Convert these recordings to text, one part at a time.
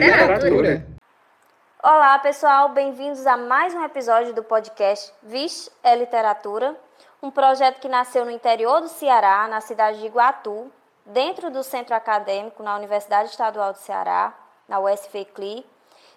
literatura. Olá, pessoal, bem-vindos a mais um episódio do podcast Vixe é Literatura, um projeto que nasceu no interior do Ceará, na cidade de Iguatu, dentro do centro acadêmico na Universidade Estadual do Ceará, na USFCLI,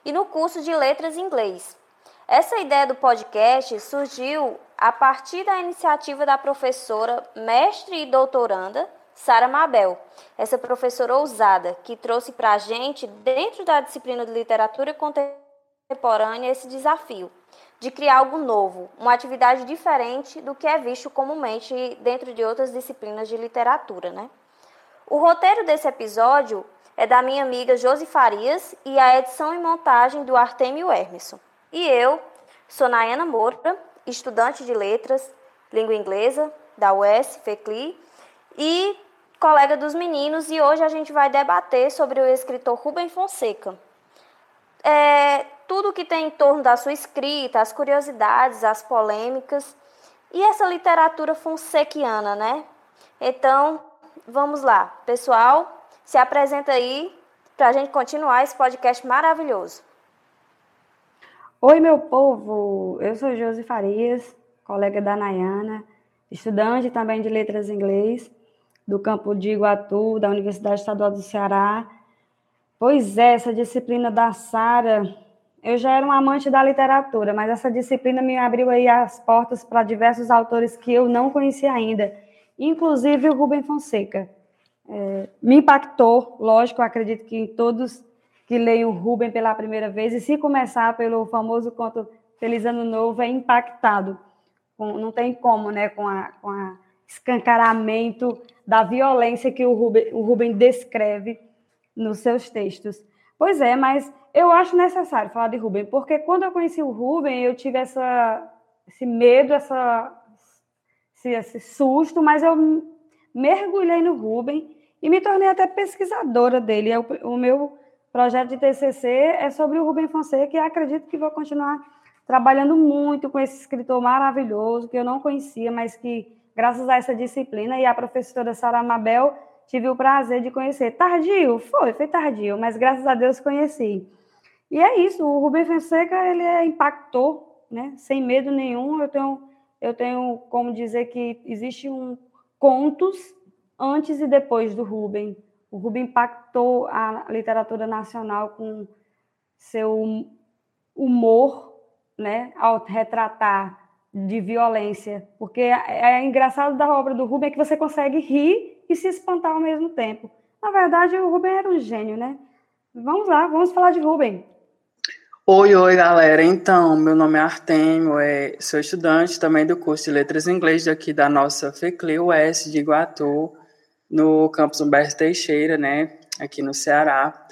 e no curso de Letras em Inglês. Essa ideia do podcast surgiu a partir da iniciativa da professora, mestre e doutoranda Sara Mabel, essa professora ousada que trouxe para a gente, dentro da disciplina de literatura contemporânea, esse desafio de criar algo novo, uma atividade diferente do que é visto comumente dentro de outras disciplinas de literatura, né? O roteiro desse episódio é da minha amiga Josi Farias e a edição e montagem do Artemio Hermeson. E eu sou Nayana Moura, estudante de letras, língua inglesa da UES, FECLI, e colega dos meninos, e hoje a gente vai debater sobre o escritor Rubem Fonseca. É, tudo que tem em torno da sua escrita, as curiosidades, as polêmicas e essa literatura fonsequiana, né? Então, vamos lá. Pessoal, se apresenta aí para a gente continuar esse podcast maravilhoso. Oi, meu povo! Eu sou Josi Farias, colega da Nayana, estudante também de letras em inglês do campo de Iguatu, da Universidade Estadual do Ceará. Pois é, essa disciplina da Sara, eu já era um amante da literatura, mas essa disciplina me abriu aí as portas para diversos autores que eu não conhecia ainda, inclusive o Rubem Fonseca. É, me impactou, lógico, acredito que todos que o Rubem pela primeira vez, e se começar pelo famoso conto Feliz Ano Novo, é impactado. Não tem como, né, com a, com a escancaramento da violência que o Rubem, o Rubem descreve nos seus textos. Pois é, mas eu acho necessário falar de Rubem, porque quando eu conheci o Rubem, eu tive essa, esse medo, essa, esse, esse susto, mas eu mergulhei no Rubem e me tornei até pesquisadora dele. É o, meu projeto de TCC é sobre o Rubem Fonseca e acredito que vou continuar trabalhando muito com esse escritor maravilhoso que eu não conhecia, mas que graças a essa disciplina e a professora Sara Mabel, tive o prazer de conhecer. Tardio? Foi, foi tardio, mas graças a Deus conheci. E é isso, o Rubem Fonseca, ele é, impactou, né? sem medo nenhum, eu tenho, eu tenho como dizer que existe um contos antes e depois do Rubem. O Rubem impactou a literatura nacional com seu humor, né, ao retratar de violência, porque é, é engraçado da obra do Rubem é que você consegue rir e se espantar ao mesmo tempo. Na verdade, o Rubem era um gênio, né? Vamos lá, vamos falar de Rubem. Oi, oi, galera. Então, meu nome é Artemio, é, sou estudante também do curso de Letras em Inglês daqui da nossa FECLE US de Iguatu, no campus Humberto Teixeira, né, aqui no Ceará.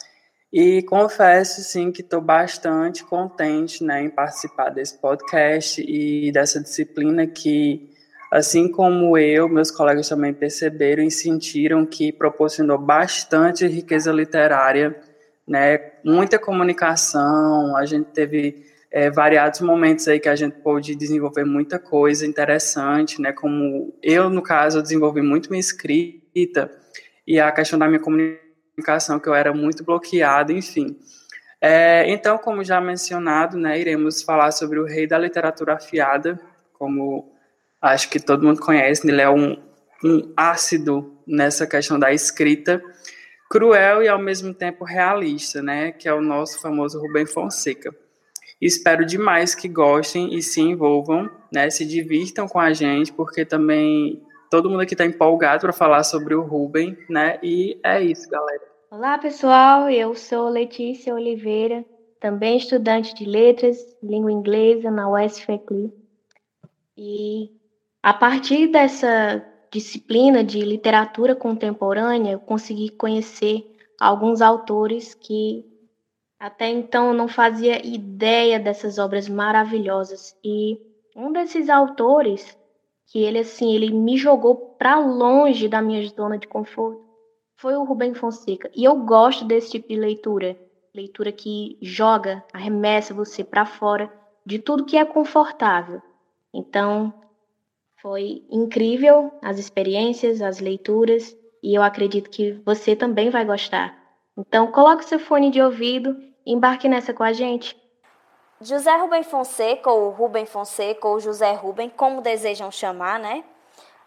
E confesso, sim, que estou bastante contente né, em participar desse podcast e dessa disciplina que, assim como eu, meus colegas também perceberam e sentiram que proporcionou bastante riqueza literária, né, muita comunicação, a gente teve é, variados momentos aí que a gente pôde desenvolver muita coisa interessante, né, como eu, no caso, desenvolvi muito minha escrita e a questão da minha comunicação comunicação, que eu era muito bloqueado, enfim. É, então, como já mencionado, né, iremos falar sobre o rei da literatura afiada, como acho que todo mundo conhece, ele é um, um ácido nessa questão da escrita, cruel e ao mesmo tempo realista, né, que é o nosso famoso Rubem Fonseca. Espero demais que gostem e se envolvam, né, se divirtam com a gente, porque também todo mundo aqui está empolgado para falar sobre o Rubem, né, e é isso, galera. Olá, pessoal. Eu sou Letícia Oliveira, também estudante de letras, língua inglesa na USFECLI. E a partir dessa disciplina de literatura contemporânea, eu consegui conhecer alguns autores que até então eu não fazia ideia dessas obras maravilhosas. E um desses autores, que ele assim, ele me jogou para longe da minha zona de conforto, foi o Rubem Fonseca. E eu gosto desse tipo de leitura. Leitura que joga, arremessa você para fora de tudo que é confortável. Então, foi incrível as experiências, as leituras, e eu acredito que você também vai gostar. Então, coloque seu fone de ouvido embarque nessa com a gente. José Rubem Fonseca, ou Rubem Fonseca, ou José Rubem, como desejam chamar, né?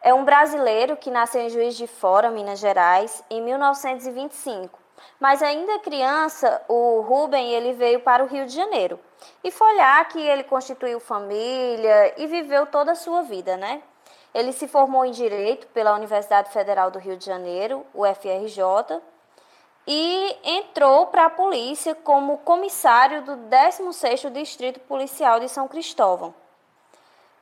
É um brasileiro que nasceu em Juiz de Fora, Minas Gerais, em 1925. Mas ainda criança, o Rubem ele veio para o Rio de Janeiro. E foi lá que ele constituiu família e viveu toda a sua vida, né? Ele se formou em Direito pela Universidade Federal do Rio de Janeiro, UFRJ, e entrou para a polícia como comissário do 16º Distrito Policial de São Cristóvão.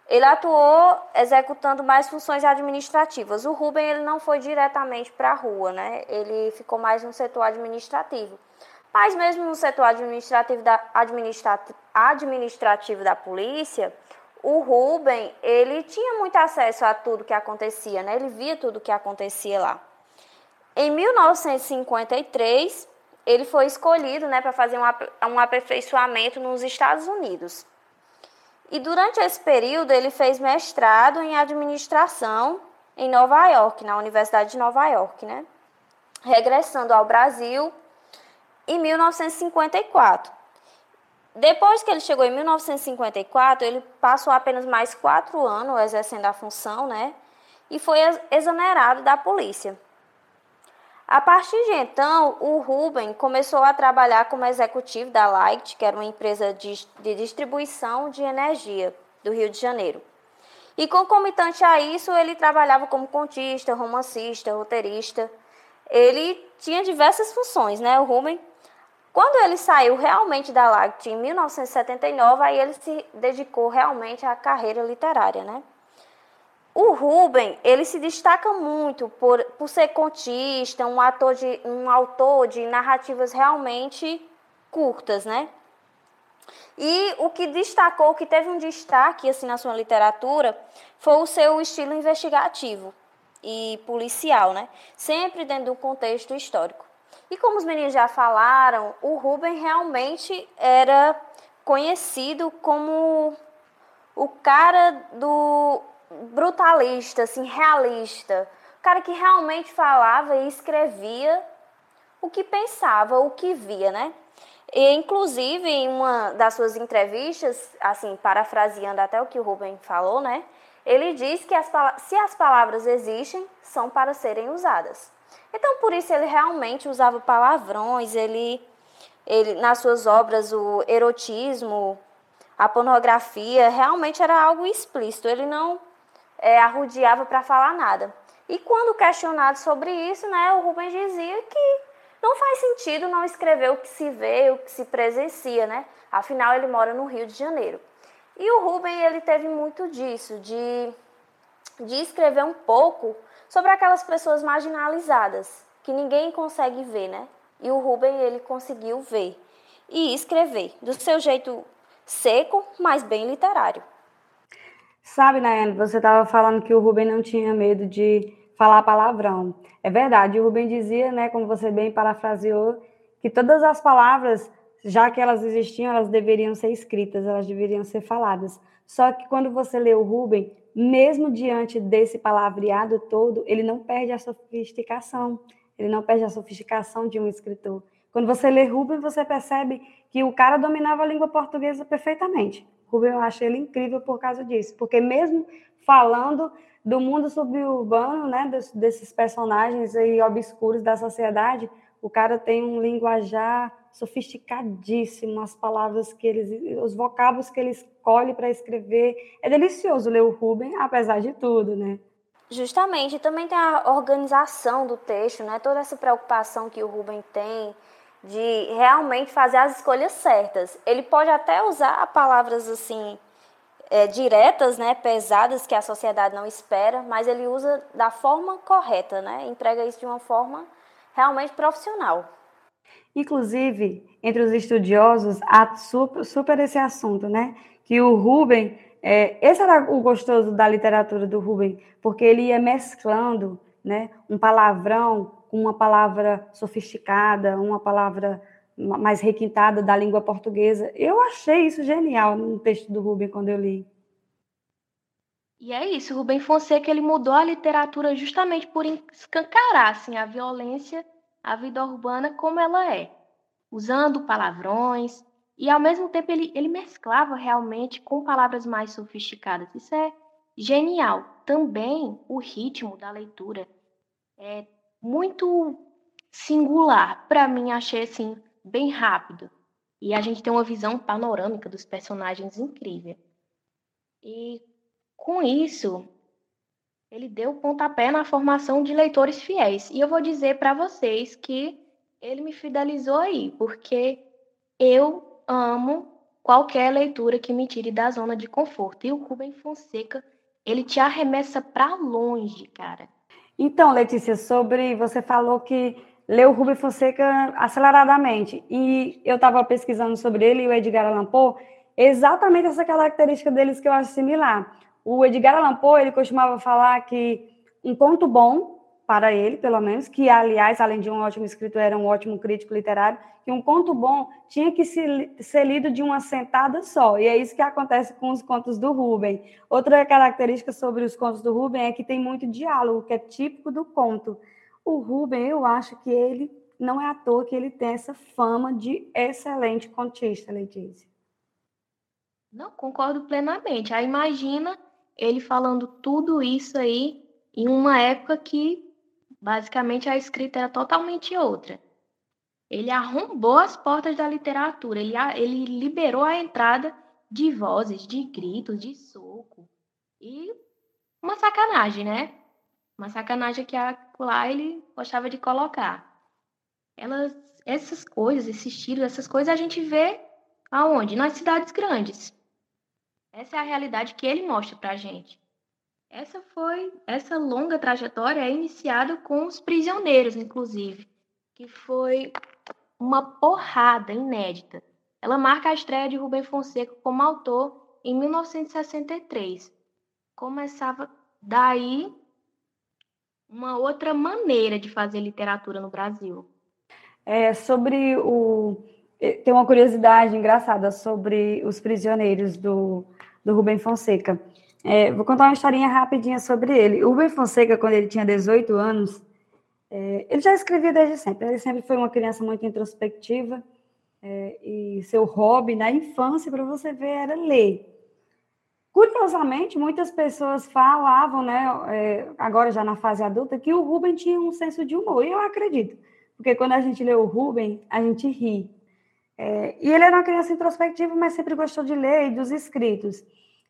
Ele atuou executando mais funções administrativas. O Rubem ele não foi diretamente para a rua, né? Ele ficou mais no setor administrativo. Mas mesmo no setor administrativo da, administrativo da polícia, o Rubem, ele tinha muito acesso a tudo que acontecia, né? Ele via tudo que acontecia lá. Em 1953, ele foi escolhido, né, para fazer um, aperfeiçoamento nos Estados Unidos. E durante esse período, ele fez mestrado em administração em Nova York, na Universidade de Nova York, né? Regressando ao Brasil em 1954. Depois que ele chegou em 1954, ele passou apenas mais quatro anos exercendo a função, né? E foi exonerado da polícia. A partir de então, o Ruben começou a trabalhar como executivo da Light, que era uma empresa de, de distribuição de energia do Rio de Janeiro. E concomitante a isso, ele trabalhava como contista, romancista, roteirista. Ele tinha diversas funções, né, o Ruben? Quando ele saiu realmente da Light em 1979, aí ele se dedicou realmente à carreira literária, né? O Ruben, ele se destaca muito por, por ser contista, um, ator de, um autor de narrativas realmente curtas, né? E o que destacou, o que teve um destaque assim na sua literatura, foi o seu estilo investigativo e policial, né? Sempre dentro do contexto histórico. E como os meninos já falaram, o Ruben realmente era conhecido como o cara do brutalista, assim, realista. O cara que realmente falava e escrevia o que pensava, o que via, né? E, inclusive, em uma das suas entrevistas, assim, parafraseando até o que o Rubem falou, né? Ele diz que as, se as palavras existem, são para serem usadas. Então, por isso, ele realmente usava palavrões, ele, ele nas suas obras, o erotismo, a pornografia, realmente era algo explícito. Ele não é, arrudeava para falar nada. E quando questionado sobre isso, né, o Rubens dizia que não faz sentido não escrever o que se vê, o que se presencia, né? Afinal, ele mora no Rio de Janeiro. E o Rubem, ele teve muito disso, de, de escrever um pouco sobre aquelas pessoas marginalizadas, que ninguém consegue ver, né? E o Rubem, ele conseguiu ver e escrever, do seu jeito seco, mas bem literário. Sabe, Nayane, você estava falando que o Rubem não tinha medo de falar palavrão. É verdade, o Rubem dizia, né, como você bem parafraseou, que todas as palavras, já que elas existiam, elas deveriam ser escritas, elas deveriam ser faladas. Só que quando você lê o Rubem, mesmo diante desse palavreado todo, ele não perde a sofisticação, ele não perde a sofisticação de um escritor. Quando você lê Rubem, você percebe que o cara dominava a língua portuguesa perfeitamente. Rubem, eu acho ele incrível por causa disso, porque mesmo falando do mundo suburbano, né, desses personagens aí obscuros da sociedade, o cara tem um linguajar sofisticadíssimo, as palavras que eles, os vocábulos que ele escolhe para escrever. É delicioso ler o Rubem, apesar de tudo, né? Justamente, também tem a organização do texto, né? Toda essa preocupação que o Rubem tem de realmente fazer as escolhas certas. Ele pode até usar palavras assim é, diretas, né, pesadas que a sociedade não espera, mas ele usa da forma correta, né? Entrega isso de uma forma realmente profissional. Inclusive, entre os estudiosos, há super, super esse assunto, né? Que o Rubem, é, esse era o gostoso da literatura do Rubem, porque ele ia mesclando né, um palavrão uma palavra sofisticada, uma palavra mais requintada da língua portuguesa. Eu achei isso genial no texto do Rubem quando eu li. E é isso, Rubem Fonseca ele mudou a literatura justamente por escancarar assim, a violência a vida urbana como ela é, usando palavrões, e ao mesmo tempo ele, ele mesclava realmente com palavras mais sofisticadas. Isso é genial. Também o ritmo da leitura é muito singular. Para mim, achei assim, bem rápido. E a gente tem uma visão panorâmica dos personagens incrível. E com isso, ele deu pontapé na formação de leitores fiéis. E eu vou dizer para vocês que ele me fidelizou aí, porque eu amo qualquer leitura que me tire da zona de conforto. E o Rubem Fonseca, ele te arremessa para longe, cara. Então, Letícia, sobre você falou que leu Rubem Fonseca aceleradamente. E eu estava pesquisando sobre ele e o Edgar Allan Poe, exatamente essa característica deles que eu acho similar. O Edgar Allan Poe, ele costumava falar que um conto bom, para ele, pelo menos, que, aliás, além de um ótimo escritor, era um ótimo crítico literário, que um conto bom tinha que ser lido de uma sentada só. E é isso que acontece com os contos do Rubem. Outra característica sobre os contos do Rubem é que tem muito diálogo, que é típico do conto. O Rubem, eu acho que ele não é à toa que ele tem essa fama de excelente contista, Letícia. Não, concordo plenamente. Aí imagina ele falando tudo isso aí em uma época que basicamente a escrita era totalmente outra. Ele arrombou as portas da literatura, ele, ele liberou a entrada de vozes, de gritos, de soco. E uma sacanagem, né? Uma sacanagem que lá ele gostava de colocar. Elas, essas coisas, esses estilos, essas coisas a gente vê aonde? Nas cidades grandes. Essa é a realidade que ele mostra pra gente. Essa foi, essa longa trajetória é iniciada com os prisioneiros, inclusive, que foi uma porrada inédita. Ela marca a estreia de Rubem Fonseca como autor em 1963. Começava daí uma outra maneira de fazer literatura no Brasil. É, sobre o. Tem uma curiosidade engraçada sobre os prisioneiros do, do Rubem Fonseca. É, vou contar uma historinha rapidinha sobre ele. O Rubem Fonseca, quando ele tinha 18 anos, é, ele já escrevia desde sempre. Ele sempre foi uma criança muito introspectiva é, e seu hobby na infância, para você ver, era ler. Curiosamente, muitas pessoas falavam, né, é, agora já na fase adulta, que o Rubem tinha um senso de humor. E eu acredito, porque quando a gente lê o Rubem, a gente ri. É, e ele era uma criança introspectiva, mas sempre gostou de ler e dos escritos.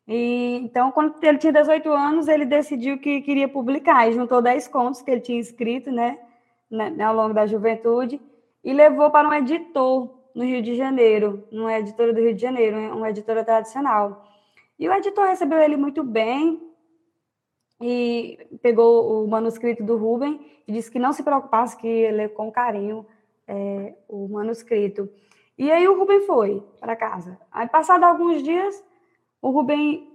E, então, quando ele tinha 18 anos, ele decidiu que queria publicar e juntou 10 contos que ele tinha escrito né, né, ao longo da juventude e levou para um editor no Rio de Janeiro, uma editora do Rio de Janeiro, uma editora tradicional. E o editor recebeu ele muito bem e pegou o manuscrito do Rubem e disse que não se preocupasse, que ia ler com carinho é, o manuscrito. E aí o Rubem foi para casa. Aí, passado alguns dias, o Rubem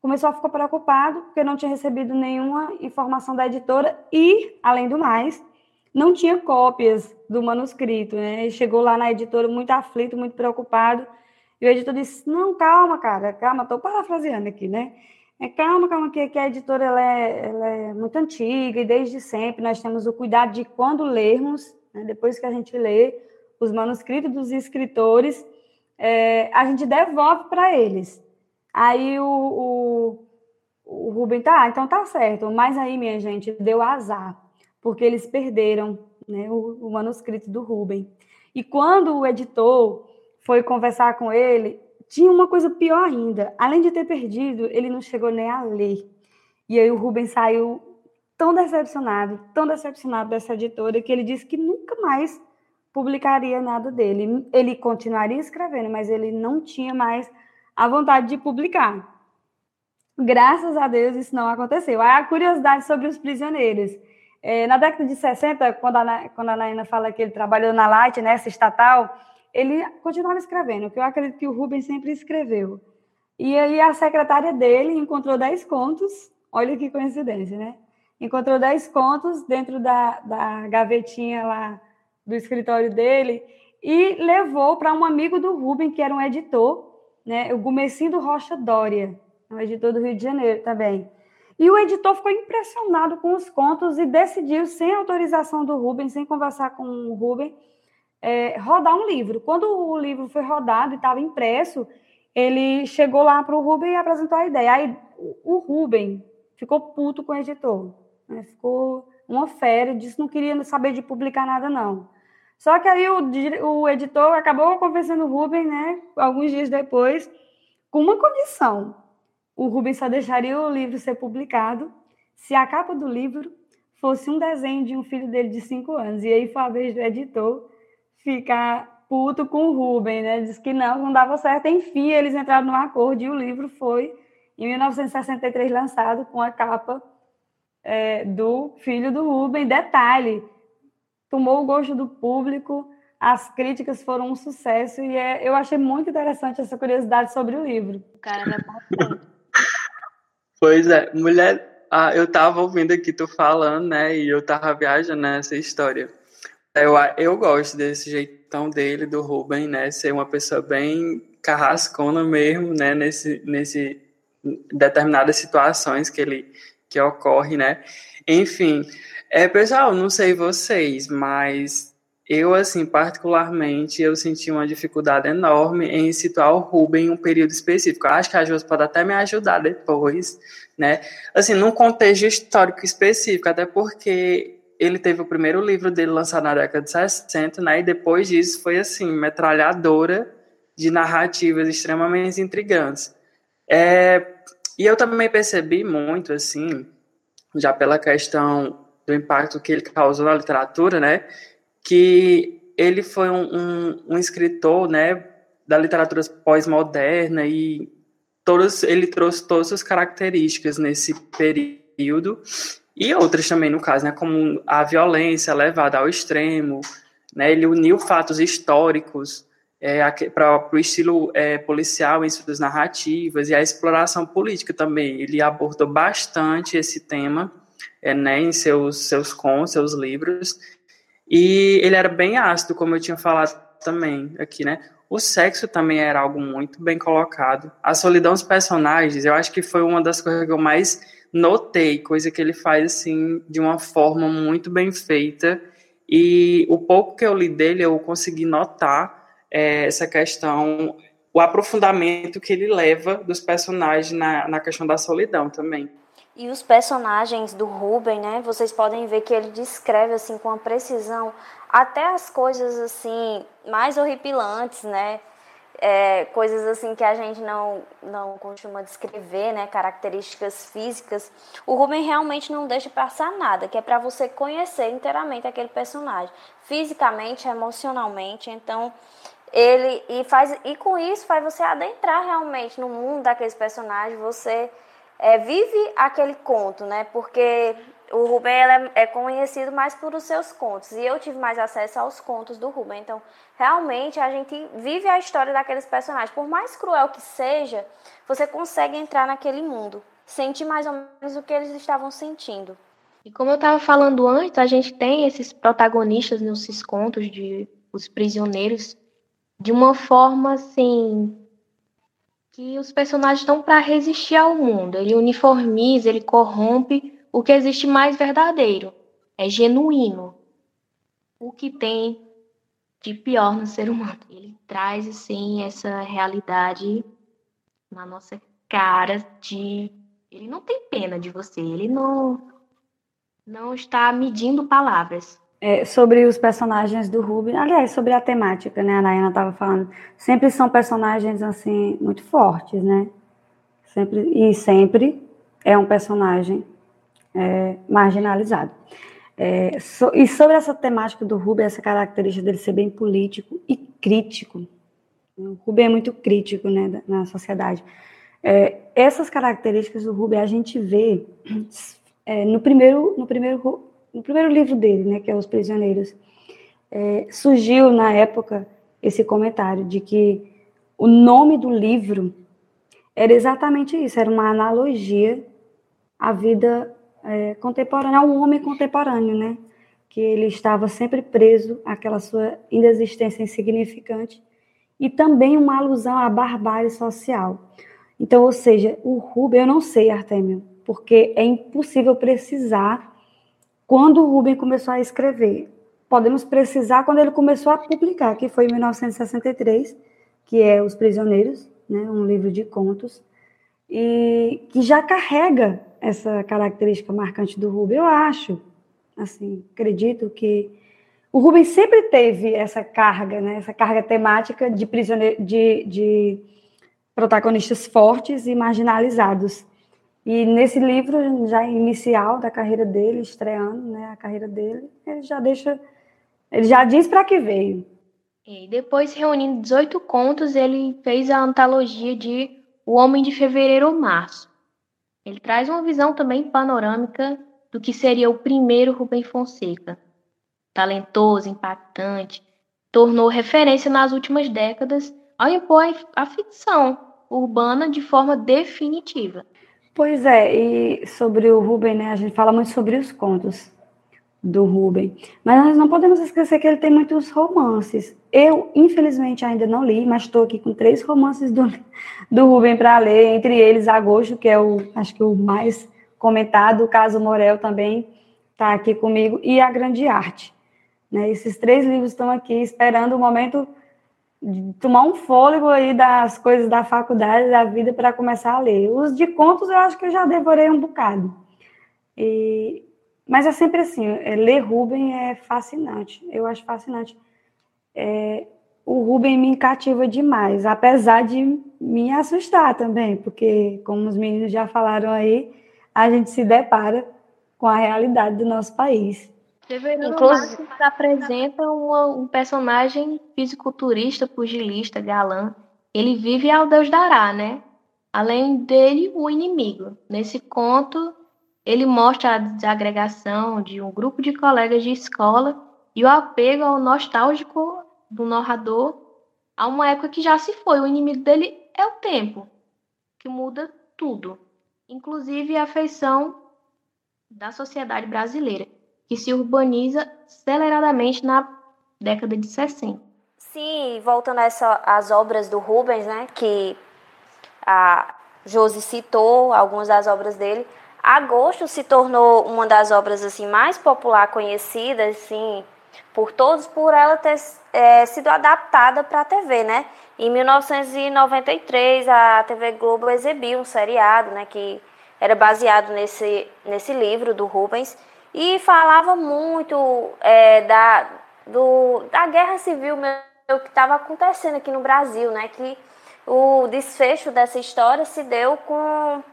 começou a ficar preocupado porque não tinha recebido nenhuma informação da editora e, além do mais, não tinha cópias do manuscrito, né? Ele chegou lá na editora muito aflito, muito preocupado, e o editor disse: Não, calma, cara, calma, estou parafraseando aqui, né? É, calma, calma, que, que a editora ela é, ela é, muito antiga e desde sempre nós temos o cuidado de quando lermos, né, depois que a gente lê os manuscritos dos escritores, é, a gente devolve para eles. Aí o, o, o Rubem, tá, então tá certo. Mas aí, minha gente, deu azar, porque eles perderam né, o, o manuscrito do Rubem. E quando o editor foi conversar com ele, tinha uma coisa pior ainda. Além de ter perdido, ele não chegou nem a ler. E aí o Rubem saiu tão decepcionado, tão decepcionado dessa editora, que ele disse que nunca mais publicaria nada dele. Ele continuaria escrevendo, mas ele não tinha mais a vontade de publicar. Graças a Deus isso não aconteceu. Aí a curiosidade sobre os prisioneiros. É, na década de 60, quando a, quando a Naina fala que ele trabalhou na Light, nessa estatal, ele continuava escrevendo, que eu acredito que o Rubens sempre escreveu. E aí a secretária dele encontrou 10 contos, olha que coincidência, né? Encontrou 10 contos dentro da, da gavetinha lá do escritório dele e levou para um amigo do Rubens, que era um editor, né, o Gumecindo Rocha Dória, um editor do Rio de Janeiro também. E o editor ficou impressionado com os contos e decidiu, sem autorização do Rubem, sem conversar com o Rubem, é, rodar um livro. Quando o livro foi rodado e estava impresso, ele chegou lá para o Rubem e apresentou a ideia. Aí o Rubem ficou puto com o editor, né? ficou uma fera, disse que não queria saber de publicar nada, não. Só que aí o, o editor acabou convencendo o Rubem, né, alguns dias depois, com uma condição o Rubens só deixaria o livro ser publicado se a capa do livro fosse um desenho de um filho dele de cinco anos. E aí foi a vez do editor ficar puto com o Rubens, né? Diz que não, não dava certo. Enfim, eles entraram no acordo e o livro foi, em 1963, lançado com a capa é, do filho do Rubens. Detalhe, tomou o gosto do público, as críticas foram um sucesso e é, eu achei muito interessante essa curiosidade sobre o livro. O cara. Pois é, mulher, ah, eu tava ouvindo aqui tu falando, né, e eu tava viajando nessa história. Eu, eu gosto desse jeitão dele, do Ruben, né, ser uma pessoa bem carrascona mesmo, né, nesse, nesse determinadas situações que ele que ocorre, né. Enfim, é, pessoal, não sei vocês, mas eu, assim, particularmente, eu senti uma dificuldade enorme em situar o Ruben em um período específico. Eu acho que a Josi pode até me ajudar depois, né? Assim, num contexto histórico específico, até porque ele teve o primeiro livro dele lançado na década de 60, né? E depois disso foi, assim, metralhadora de narrativas extremamente intrigantes. É, e eu também percebi muito, assim, já pela questão do impacto que ele causou na literatura, né? que ele foi um, um, um escritor, né, da literatura pós-moderna e todos, ele trouxe todas as características nesse período e outras também no caso, né, como a violência levada ao extremo, né, ele uniu fatos históricos é, para o estilo é, policial em suas narrativas e a exploração política também. Ele abordou bastante esse tema é, né, em seus seus contos, seus livros e ele era bem ácido, como eu tinha falado também aqui, né? O sexo também era algo muito bem colocado. A solidão dos personagens, eu acho que foi uma das coisas que eu mais notei, coisa que ele faz assim de uma forma muito bem feita. E o pouco que eu li dele, eu consegui notar é, essa questão, o aprofundamento que ele leva dos personagens na, na questão da solidão também. E os personagens do Ruben, né? Vocês podem ver que ele descreve assim com uma precisão até as coisas assim mais horripilantes, né? É, coisas assim que a gente não não costuma descrever, né? Características físicas. O Ruben realmente não deixa passar nada, que é para você conhecer inteiramente aquele personagem, fisicamente, emocionalmente. Então ele e faz e com isso faz você adentrar realmente no mundo daqueles personagens. Você é, vive aquele conto, né? Porque o Rubem é, é, conhecido mais por os seus contos e eu tive mais acesso aos contos do Rubem. Então, realmente a gente vive a história daqueles personagens. Por mais cruel que seja, você consegue entrar naquele mundo, sentir mais ou menos o que eles estavam sentindo. E como eu estava falando antes, a gente tem esses protagonistas nesses contos de os prisioneiros de uma forma assim que os personagens estão para resistir ao mundo. Ele uniformiza, ele corrompe o que existe mais verdadeiro, é genuíno. O que tem de pior no ser humano. Ele traz assim essa realidade na nossa cara de ele não tem pena de você, ele não não está medindo palavras é, sobre os personagens do Ruby, aliás, sobre a temática, né? A Nayana estava falando, sempre são personagens assim muito fortes, né? Sempre e sempre é um personagem é, marginalizado. É, so, e sobre essa temática do Ruby, essa característica dele ser bem político e crítico. O Ruby é muito crítico, né, na sociedade. É, essas características do Ruby a gente vê é, no primeiro no primeiro no primeiro livro dele, né, que é Os Prisioneiros, é, surgiu na época esse comentário de que o nome do livro era exatamente isso, era uma analogia à vida é, contemporânea, ao homem contemporâneo, né? Que ele estava sempre preso àquela sua inexistência insignificante e também uma alusão à barbárie social. Então, ou seja, o Rubem, eu não sei, Artemio, porque é impossível precisar quando o Rubem começou a escrever. Podemos precisar quando ele começou a publicar, que foi em 1963, que é Os Prisioneiros, né, um livro de contos, e que já carrega essa característica marcante do Rubem. Eu acho, assim, acredito que o Rubens sempre teve essa carga, né, essa carga temática de, prisioneiro, de, de protagonistas fortes e marginalizados. E nesse livro, já inicial da carreira dele, estreando né, a carreira dele, ele já deixa, ele já diz para que veio. E depois, reunindo 18 contos, ele fez a antologia de O Homem de Fevereiro ou Março. Ele traz uma visão também panorâmica do que seria o primeiro Rubem Fonseca, talentoso, impactante, tornou referência nas últimas décadas ao impor a ficção urbana de forma definitiva. Pois é, e sobre o Rubem, né, a gente fala muito sobre os contos do Rubem, mas nós não podemos esquecer que ele tem muitos romances. Eu, infelizmente, ainda não li, mas estou aqui com três romances do, do Rubem para ler, entre eles Agosto, que é o, acho que o mais comentado, o Caso Morel também está aqui comigo, e A Grande Arte. Né? Esses três livros estão aqui esperando o momento tomar um fôlego aí das coisas da faculdade, da vida, para começar a ler. Os de contos eu acho que eu já devorei um bocado. E, mas é sempre assim, é, ler Rubem é fascinante, eu acho fascinante. É, o Rubem me cativa demais, apesar de me assustar também, porque, como os meninos já falaram aí, a gente se depara com a realidade do nosso país. Severino Inclusive... Marques apresenta um, um personagem fisiculturista, pugilista, galã. Ele vive ao Deus dará, né? Além dele, o inimigo. Nesse conto, ele mostra a desagregação de um grupo de colegas de escola e o apego ao nostálgico do narrador a uma época que já se foi. O inimigo dele é o tempo, que muda tudo, inclusive a afeição da sociedade brasileira que se urbaniza aceleradamente na década de 60. Sim, voltando às obras do Rubens, né, que a Josi citou algumas das obras dele, Agosto se tornou uma das obras assim mais popular conhecidas, assim, por todos, por ela ter é, sido adaptada para a TV, né? Em 1993, a TV Globo exibiu um seriado, né, que era baseado nesse, nesse livro do Rubens e falava muito é, da, do, da guerra civil que estava acontecendo aqui no Brasil, né? Que o desfecho dessa história se deu com,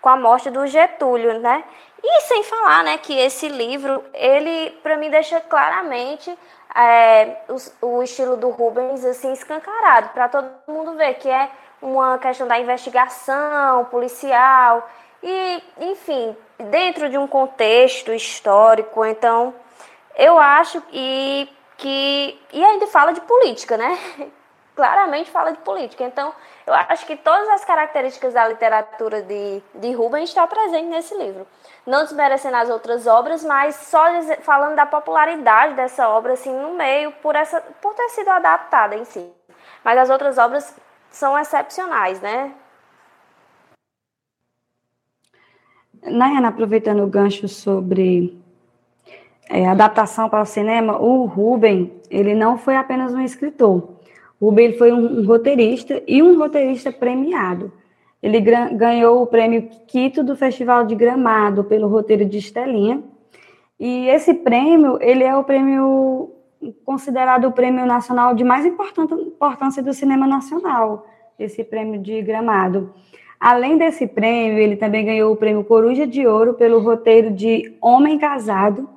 com a morte do Getúlio, né? E sem falar, né, que esse livro, ele, para mim, deixa claramente é, o, o, estilo do Rubens, assim, escancarado, para todo mundo ver que é uma questão da investigação policial, e, enfim, dentro de um contexto histórico, então eu acho que, que e ainda fala de política, né? Claramente fala de política. Então, eu acho que todas as características da literatura de, de Rubens estão presentes nesse livro. Não desmerecendo as outras obras, mas só falando da popularidade dessa obra assim no meio por essa por ter sido adaptada em si. Mas as outras obras são excepcionais, né? Nayana, aproveitando o gancho sobre é, adaptação para o cinema, o Ruben, ele não foi apenas um escritor. O Ruben ele foi um, um roteirista e um roteirista premiado. Ele ganhou o prêmio Quito do Festival de Gramado pelo roteiro de Estelinha. E esse prêmio, ele é o prêmio considerado o prêmio nacional de mais importância do cinema nacional, esse prêmio de Gramado. Além desse prêmio, ele também ganhou o prêmio Coruja de Ouro pelo roteiro de Homem Casado.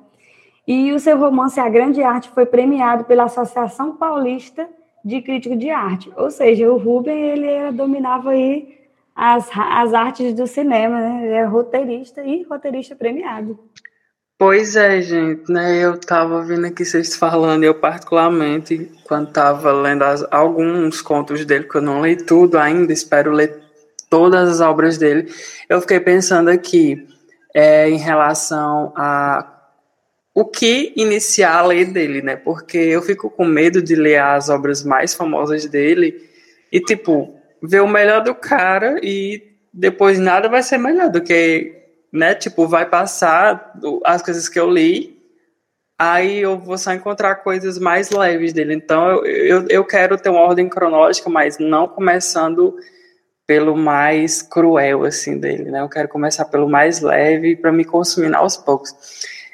E o seu romance A Grande Arte foi premiado pela Associação Paulista de Crítico de Arte. Ou seja, o Rubem ele dominava aí as, as artes do cinema, né? Ele é roteirista e roteirista premiado. Pois é, gente, né? Eu estava ouvindo aqui vocês falando, eu particularmente, quando estava lendo as, alguns contos dele, que eu não li tudo ainda, espero ler todas as obras dele, eu fiquei pensando aqui é, em relação a o que iniciar a ler dele, né? Porque eu fico com medo de ler as obras mais famosas dele e, tipo, ver o melhor do cara e depois nada vai ser melhor do que né? Tipo, vai passar as coisas que eu li, aí eu vou só encontrar coisas mais leves dele. Então, eu, eu, eu quero ter uma ordem cronológica, mas não começando pelo mais cruel, assim, dele, né? Eu quero começar pelo mais leve para me consumir aos poucos.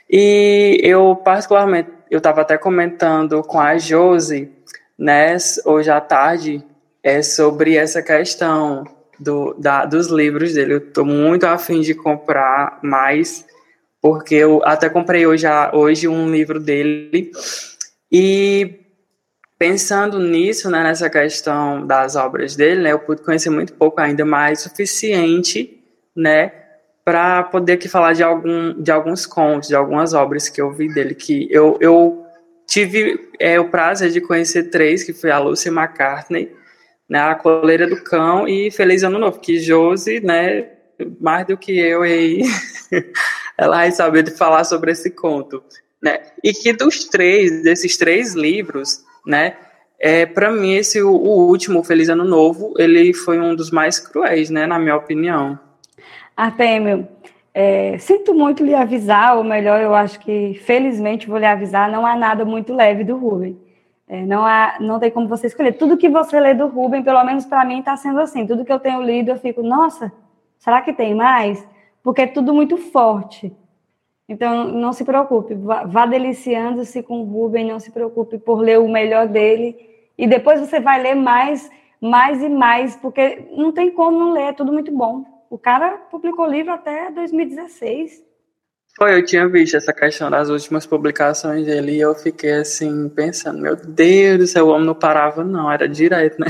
E eu, particularmente, eu estava até comentando com a Josi, né, hoje à tarde, é sobre essa questão do, da, dos livros dele. Eu estou muito afim de comprar mais, porque eu até comprei hoje, hoje um livro dele. E pensando nisso, né, nessa questão das obras dele, né, eu pude conhecer muito pouco ainda, mas suficiente, né, para poder aqui falar de, algum, de alguns contos, de algumas obras que eu vi dele, que eu, eu tive é, o prazer de conhecer três, que foi a Lucy McCartney, né, a Coleira do Cão e Feliz Ano Novo, que Josi, né, mais do que eu aí, ela vai saber de falar sobre esse conto, né, e que dos três, desses três livros, né, é, para mim esse, o, o último, Feliz Ano Novo, ele foi um dos mais cruéis, né, na minha opinião. Artemio, é, sinto muito lhe avisar, ou melhor, eu acho que felizmente vou lhe avisar, não há nada muito leve do Rubem. É, não, há, não tem como você escolher. Tudo que você lê do Rubem, pelo menos para mim, está sendo assim. Tudo que eu tenho lido, eu fico, nossa, será que tem mais? Porque é tudo muito forte. Então, não se preocupe, vá, vá deliciando-se com o Rubem, não se preocupe por ler o melhor dele. E depois você vai ler mais, mais e mais, porque não tem como não ler, é tudo muito bom. O cara publicou livro até 2016. Foi, eu tinha visto essa questão das últimas publicações dele e eu fiquei assim, pensando, meu Deus do céu, o homem não parava, não, era direto, né?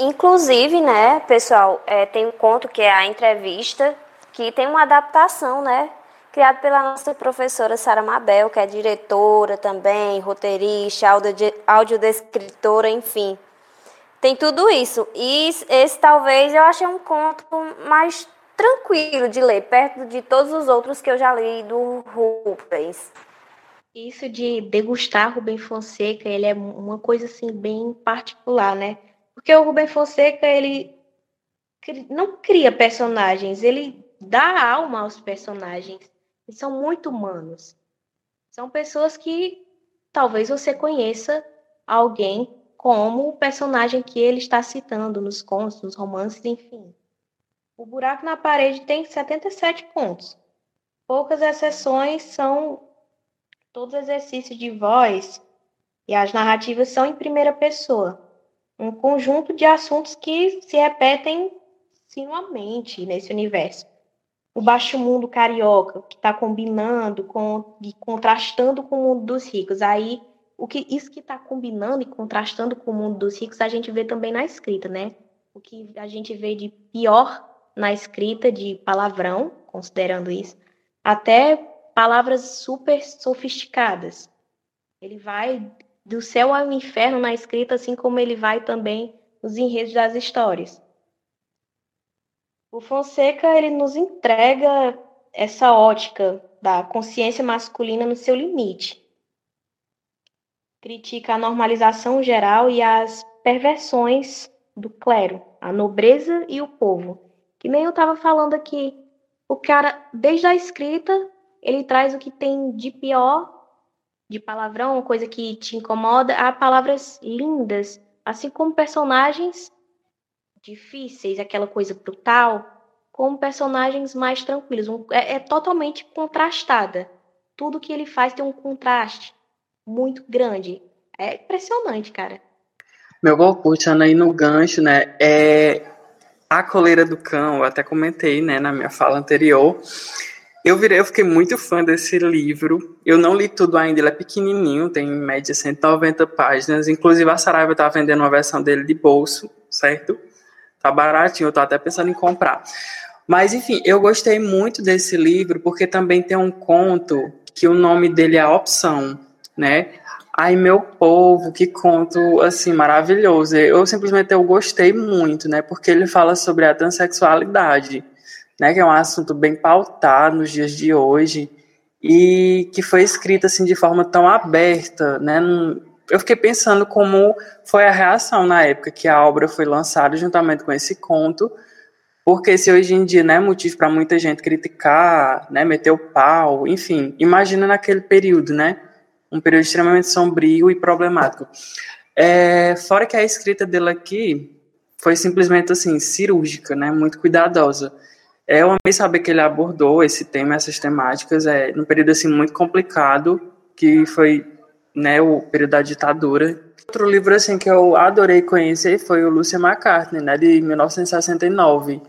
Inclusive, né, pessoal, é, tem um conto que é a entrevista, que tem uma adaptação, né? Criado pela nossa professora Sara Mabel, que é diretora também, roteirista, audiodescritora, enfim. Tem tudo isso. E esse talvez eu achei um conto mais tranquilo de ler, perto de todos os outros que eu já li do Rubens. Isso de degustar Rubem Fonseca, ele é uma coisa assim bem particular, né? Porque o Rubem Fonseca, ele não cria personagens, ele dá alma aos personagens. Eles são muito humanos. São pessoas que talvez você conheça alguém como o personagem que ele está citando nos contos, nos romances, enfim. O Buraco na Parede tem 77 contos. Poucas exceções são todos exercícios de voz e as narrativas são em primeira pessoa. Um conjunto de assuntos que se repetem sinuamente nesse universo. O baixo mundo carioca, que está combinando com, e contrastando com o mundo dos ricos. Aí o que isso que está combinando e contrastando com o mundo dos ricos, a gente vê também na escrita, né? O que a gente vê de pior na escrita, de palavrão, considerando isso, até palavras super sofisticadas. Ele vai do céu ao inferno na escrita, assim como ele vai também nos enredos das histórias. O Fonseca ele nos entrega essa ótica da consciência masculina no seu limite critica a normalização geral e as perversões do clero, a nobreza e o povo. Que nem eu estava falando aqui. O cara, desde a escrita, ele traz o que tem de pior, de palavrão, coisa que te incomoda, a palavras lindas, assim como personagens difíceis, aquela coisa brutal, como personagens mais tranquilos. Um, é, é totalmente contrastada. Tudo que ele faz tem um contraste muito grande. É impressionante, cara. Meu gol, puxando aí no gancho, né? É a coleira do cão, eu até comentei, né, na minha fala anterior. Eu virei, eu fiquei muito fã desse livro. Eu não li tudo ainda, ele é pequenininho, tem em média 190 páginas. Inclusive a Saraiva tá vendendo uma versão dele de bolso, certo? Tá baratinho, eu tô até pensando em comprar. Mas enfim, eu gostei muito desse livro porque também tem um conto que o nome dele é Opção né? Ai, meu povo, que conto, assim, maravilhoso. Eu simplesmente eu gostei muito, né? Porque ele fala sobre a transexualidade, né? Que é um assunto bem pautado nos dias de hoje e que foi escrito, assim, de forma tão aberta, né? Eu fiquei pensando como foi a reação na época que a obra foi lançada juntamente com esse conto, Porque se hoje em dia não é motivo para muita gente criticar, né, meter o pau, enfim, imagina naquele período, né? Um período extremamente sombrio e problemático. É, fora que a escrita dele aqui foi simplesmente assim, cirúrgica, né? Muito cuidadosa. É, eu amei saber que ele abordou esse tema, essas temáticas, é, num período assim muito complicado, que foi né, o período da ditadura. Outro livro assim que eu adorei conhecer foi o Lucia McCartney, né, de 1969.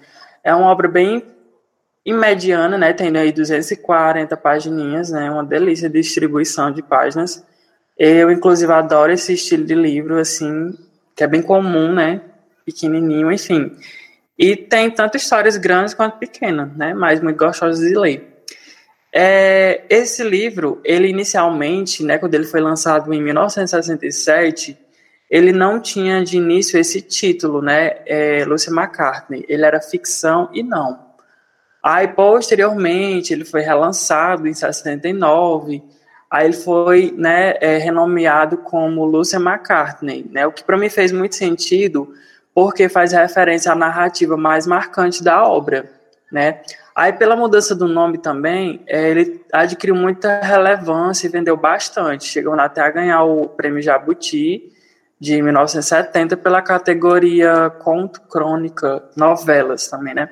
É uma obra bem imediana, né, tem aí 240 páginas, né, uma delícia de distribuição de páginas. Eu, inclusive, adoro esse estilo de livro, assim, que é bem comum, né, pequenininho, enfim. E tem tanto histórias grandes quanto pequenas, né, mas muito gostosas de ler. É, esse livro, ele inicialmente, né, quando ele foi lançado em 1967, ele não tinha de início esse título, né, é, Lucy McCartney. Ele era ficção e não. Aí, posteriormente, ele foi relançado em 69, aí ele foi, né, é, renomeado como Lucy McCartney, né, o que para mim fez muito sentido, porque faz referência à narrativa mais marcante da obra, né. Aí, pela mudança do nome também, é, ele adquiriu muita relevância e vendeu bastante, chegou até a ganhar o prêmio Jabuti de 1970 pela categoria conto, crônica, novelas também, né.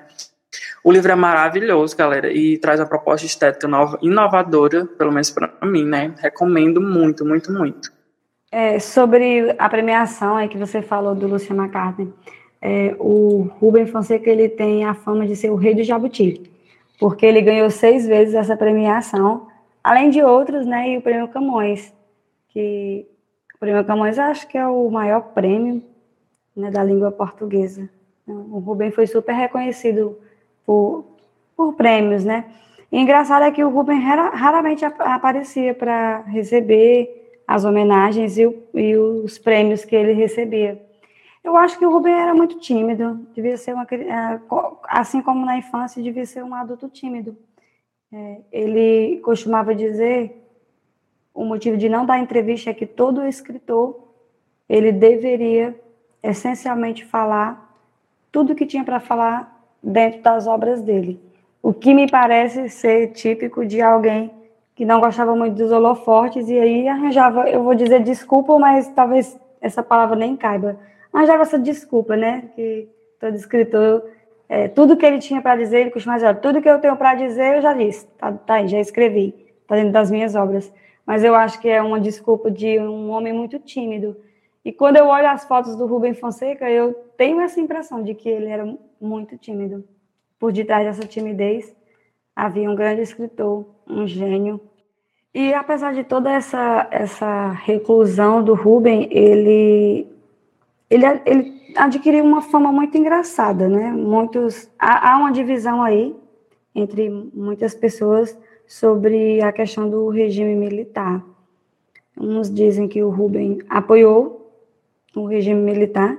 O livro é maravilhoso, galera, e traz uma proposta estética nova, inovadora, pelo menos para mim, né. Recomendo muito, muito, muito. É, sobre a premiação aí que você falou do Luciano McCartney, é, o Rubem Fonseca ele tem a fama de ser o rei do jabuti, porque ele ganhou seis vezes essa premiação, além de outros, né, e o prêmio Camões, que o prêmio Camões acho que é o maior prêmio né, da língua portuguesa. O Rubem foi super reconhecido por, por prêmios, né? E engraçado é que o Rubem raramente aparecia para receber as homenagens e, e, os prêmios que ele recebia. Eu acho que o Rubem era muito tímido, devia ser uma é, assim como na infância devia ser um adulto tímido. É, ele costumava dizer o motivo de não dar entrevista é que todo escritor ele deveria essencialmente falar tudo que tinha para falar dentro das obras dele. O que me parece ser típico de alguém que não gostava muito dos holofortes e aí arranjava, eu vou dizer desculpa, mas talvez essa palavra nem caiba, arranjava essa desculpa, né? Que todo escritor, é, tudo que ele tinha para dizer, ele costuma dizer, tudo que eu tenho para dizer, eu já disse, tá, tá aí, já escrevi, tá dentro das minhas obras. Mas eu acho que é uma desculpa de um homem muito tímido. E quando eu olho as fotos do Rubem Fonseca, eu tenho essa impressão de que ele era muito tímido. Por detrás dessa timidez havia um grande escritor, um gênio. E apesar de toda essa, essa reclusão do Rubem, ele, ele, ele adquiriu uma fama muito engraçada, né? Muitos, há, há uma divisão aí entre muitas pessoas sobre a questão do regime militar. Uns dizem que o Rubem apoiou o regime militar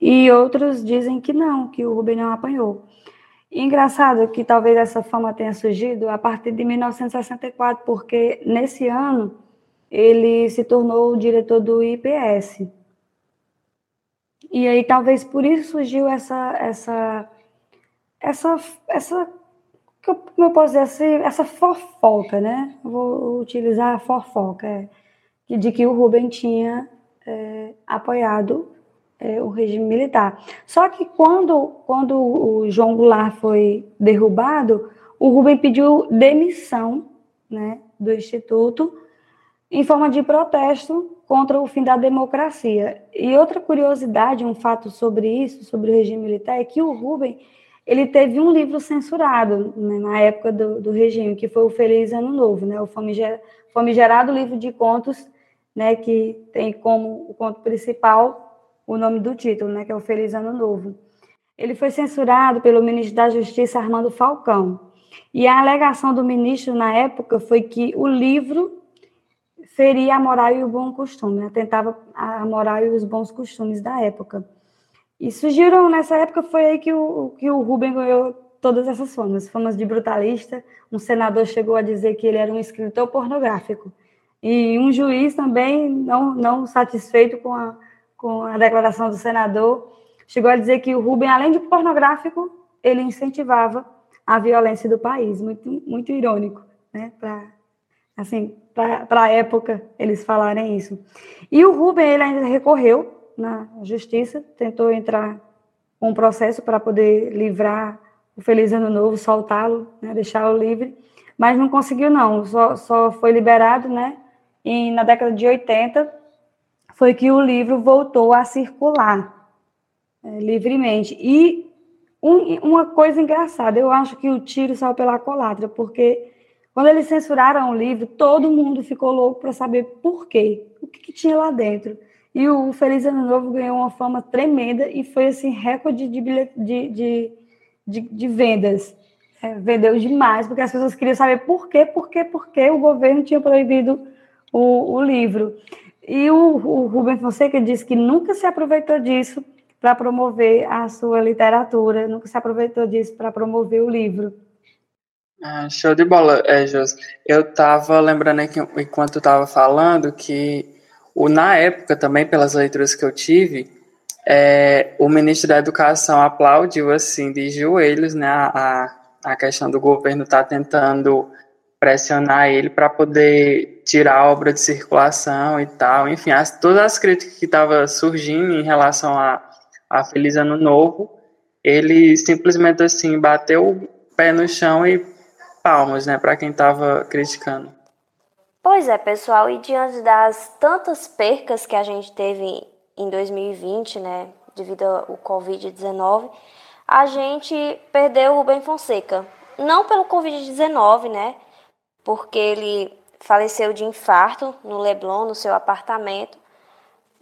e outros dizem que não, que o Rubem não apanhou. E engraçado que talvez essa fama tenha surgido a partir de 1964, porque nesse ano ele se tornou o diretor do IPS. E aí talvez por isso surgiu essa essa essa essa como eu posso dizer assim, essa fofoca, né? vou utilizar a fofoca, é, de que o Rubem tinha é, apoiado é, o regime militar. Só que quando, quando o João Goulart foi derrubado, o Rubem pediu demissão né, do Instituto em forma de protesto contra o fim da democracia. E outra curiosidade, um fato sobre isso, sobre o regime militar, é que o Rubem ele teve um livro censurado né, na época do, do, regime, que foi o Feliz Ano Novo, né, o famigerado livro de contos, né, que tem como o conto principal o nome do título, né, que é o Feliz Ano Novo. Ele foi censurado pelo ministro da Justiça Armando Falcão. E a alegação do ministro na época foi que o livro feria a moral e o bom costume, né? tentava a moral e os bons costumes da época. E surgiram, nessa época, foi aí que o, que o Rubem ganhou todas essas famas, famas de brutalista. Um senador chegou a dizer que ele era um escritor pornográfico. E um juiz também, não, não satisfeito com a, com a declaração do senador, chegou a dizer que o Rubem, além de pornográfico, ele incentivava a violência do país. Muito, muito irônico, né? Para assim, para a época eles falarem isso. E o Rubem ele ainda recorreu na justiça, tentou entrar com um processo para poder livrar o Feliz Ano Novo, soltá-lo, né, deixá-lo livre, mas não conseguiu não, só, só foi liberado, né? E na década de 80 foi que o livro voltou a circular é, livremente. E um, uma coisa engraçada, eu acho que o tiro saiu pela colatra, porque quando eles censuraram o livro, todo mundo ficou louco para saber por quê, o que, que, tinha lá dentro. E o Feliz Ano Novo ganhou uma fama tremenda e foi assim recorde de, de, de, de, de vendas. É, vendeu demais, porque as pessoas queriam saber por quê, por quê, por quê o governo tinha proibido o, o livro. E o, o Rubem Fonseca disse que nunca se aproveitou disso para promover a sua literatura, nunca se aproveitou disso para promover o livro. Ah, show de bola, é, Jos. Eu estava lembrando aqui, enquanto estava falando, que o, na época também, pelas leituras que eu tive, é, o ministro da Educação aplaudiu, assim, de joelhos, né, a, a questão do governo tá tentando pressionar ele para poder tirar a obra de circulação e tal. Enfim, as, todas as críticas que estavam surgindo em relação a, a Feliz Ano Novo, ele simplesmente, assim, bateu o pé no chão e palmas, né, para quem estava criticando. Pois é, pessoal, e diante das tantas percas que a gente teve em 2020, né, devido ao Covid-19, a gente perdeu o Rubem Fonseca. Não pelo Covid-19, né, porque ele faleceu de infarto no Leblon, no seu apartamento,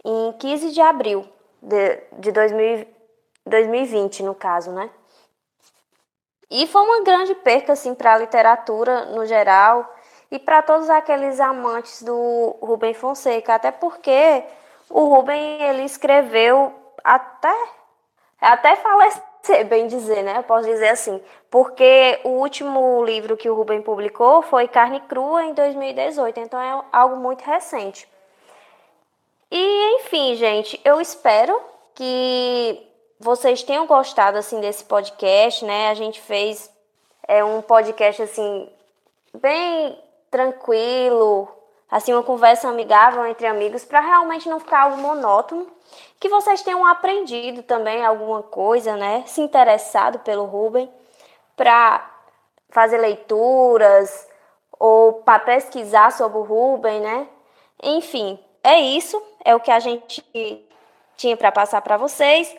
em 15 de abril de, de 2000, 2020, no caso, né. E foi uma grande perca assim para a literatura no geral e para todos aqueles amantes do Rubem Fonseca, até porque o Rubem ele escreveu até até falecer, bem dizer, né? Eu posso dizer assim, porque o último livro que o Rubem publicou foi Carne Crua em 2018, então é algo muito recente. E enfim, gente, eu espero que vocês tenham gostado assim desse podcast, né? A gente fez é um podcast assim bem tranquilo, assim uma conversa amigável entre amigos para realmente não ficar algo monótono, que vocês tenham aprendido também alguma coisa, né? Se interessado pelo Ruben para fazer leituras ou para pesquisar sobre o Ruben, né? Enfim, é isso, é o que a gente tinha para passar para vocês.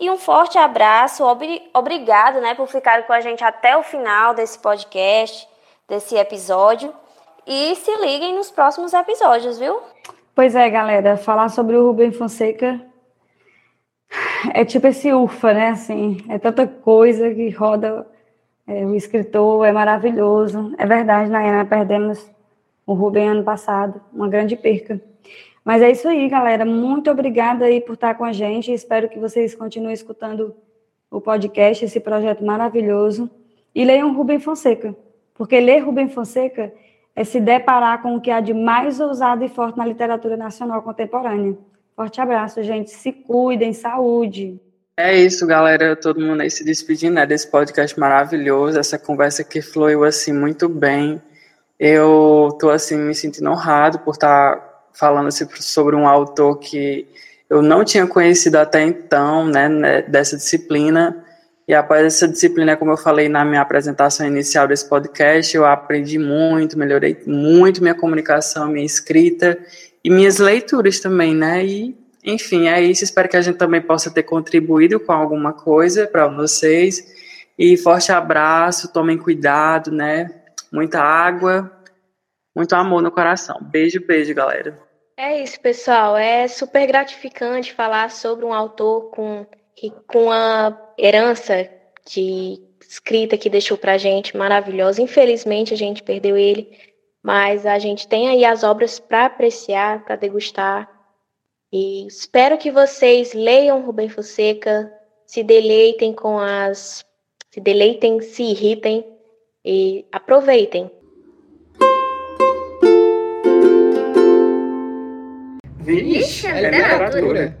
E um forte abraço, obrigado né, por ficar com a gente até o final desse podcast, desse episódio. E se liguem nos próximos episódios, viu? Pois é, galera, falar sobre o Rubem Fonseca é tipo esse ufa, né? Assim, é tanta coisa que roda. É, o escritor é maravilhoso. É verdade, Nayana, perdemos o Rubem ano passado, uma grande perca. Mas é isso aí, galera. Muito obrigada aí por estar com a gente. Espero que vocês continuem escutando o podcast, esse projeto maravilhoso. E leiam Rubem Fonseca, porque ler Rubem Fonseca é se deparar com o que há de mais ousado e forte na literatura nacional contemporânea. Forte abraço, gente. Se cuidem, saúde. É isso, galera. Todo mundo aí se despedindo né, desse podcast maravilhoso, essa conversa que fluiu assim muito bem. Eu tô assim me sentindo honrado por estar falando sobre um autor que eu não tinha conhecido até então, né, né, dessa disciplina. E após essa disciplina, como eu falei na minha apresentação inicial desse podcast, eu aprendi muito, melhorei muito minha comunicação, minha escrita e minhas leituras também, né? E, enfim, é isso. Espero que a gente também possa ter contribuído com alguma coisa para vocês. E forte abraço, tomem cuidado, né? Muita água, muito amor no coração. Beijo, beijo, galera. É isso, pessoal. É super gratificante falar sobre um autor com, com a herança de escrita que deixou pra gente maravilhosa. Infelizmente a gente perdeu ele, mas a gente tem aí as obras para apreciar, para degustar. E espero que vocês leiam Rubem Fonseca, se deleitem com as. se deleitem, se irritem e aproveitem. Vixe, é literatura.